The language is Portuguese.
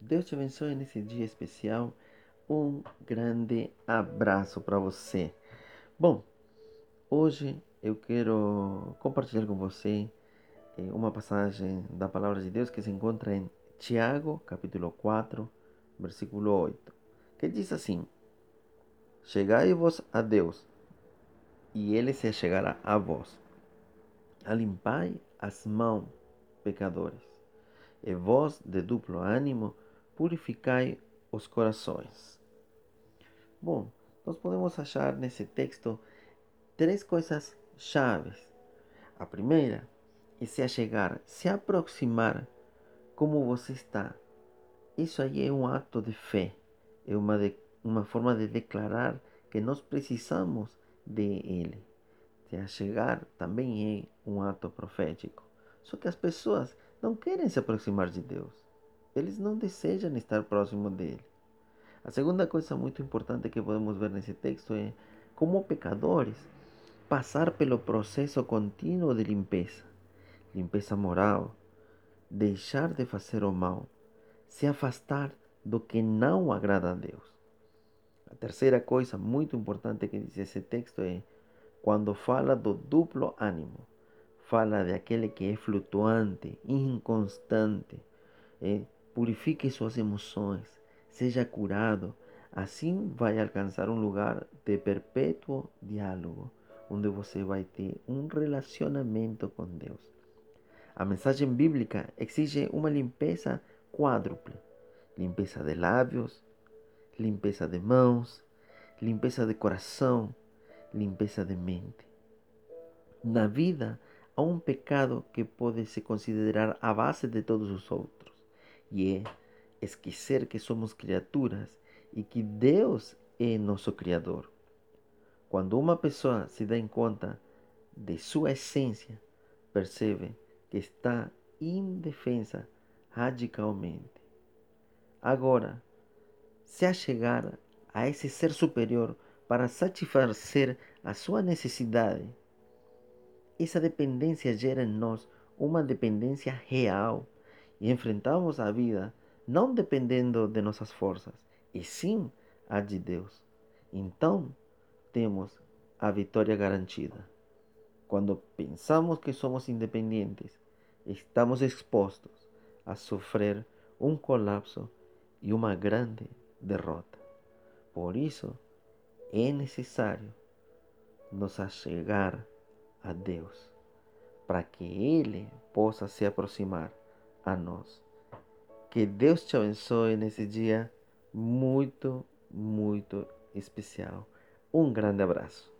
Deus te abençoe nesse dia especial. Um grande abraço para você. Bom, hoje eu quero compartilhar com você eh, uma passagem da palavra de Deus que se encontra em Tiago, capítulo 4, versículo 8, que diz assim: Chegai-vos a Deus, e ele se chegará a vós. Alimpai as mãos, pecadores, e vós, de duplo ânimo, purificai os corações. Bom, nós podemos achar nesse texto três coisas chaves. A primeira é se achegar, se aproximar como você está. Isso aí é um ato de fé, é uma, de, uma forma de declarar que nós precisamos de Ele. Se achegar também é um ato profético. Só que as pessoas não querem se aproximar de Deus. Eles não desejam estar próximo dele. A segunda coisa muito importante que podemos ver nesse texto é como pecadores passar pelo processo contínuo de limpeza, limpeza moral, deixar de fazer o mal, se afastar do que não agrada a Deus. A terceira coisa muito importante que diz esse texto é quando fala do duplo ânimo, fala de aquele que é flutuante, inconstante, é, purifique suas emoções, seja curado. Assim vai alcançar um lugar de perpétuo diálogo, onde você vai ter um relacionamento com Deus. A mensagem bíblica exige uma limpeza quádruple: limpeza de lábios, limpeza de mãos, limpeza de coração, limpeza de mente. Na vida há um pecado que pode se considerar a base de todos os outros e é esquecer que somos criaturas e que Deus é nosso Criador. Quando uma pessoa se dá em conta de sua essência, percebe que está indefensa radicalmente. Agora, se achegar a esse ser superior para satisfazer a sua necessidade, essa dependência gera em nós uma dependência real e enfrentamos a vida não dependendo de nossas forças, e sim a de Deus. Então, temos a vitória garantida. Quando pensamos que somos independentes, estamos expostos a sofrer um colapso e uma grande derrota. Por isso, é necessário nos achegar a Deus, para que Ele possa se aproximar a nós. Que Deus te abençoe nesse dia muito, muito especial. Um grande abraço.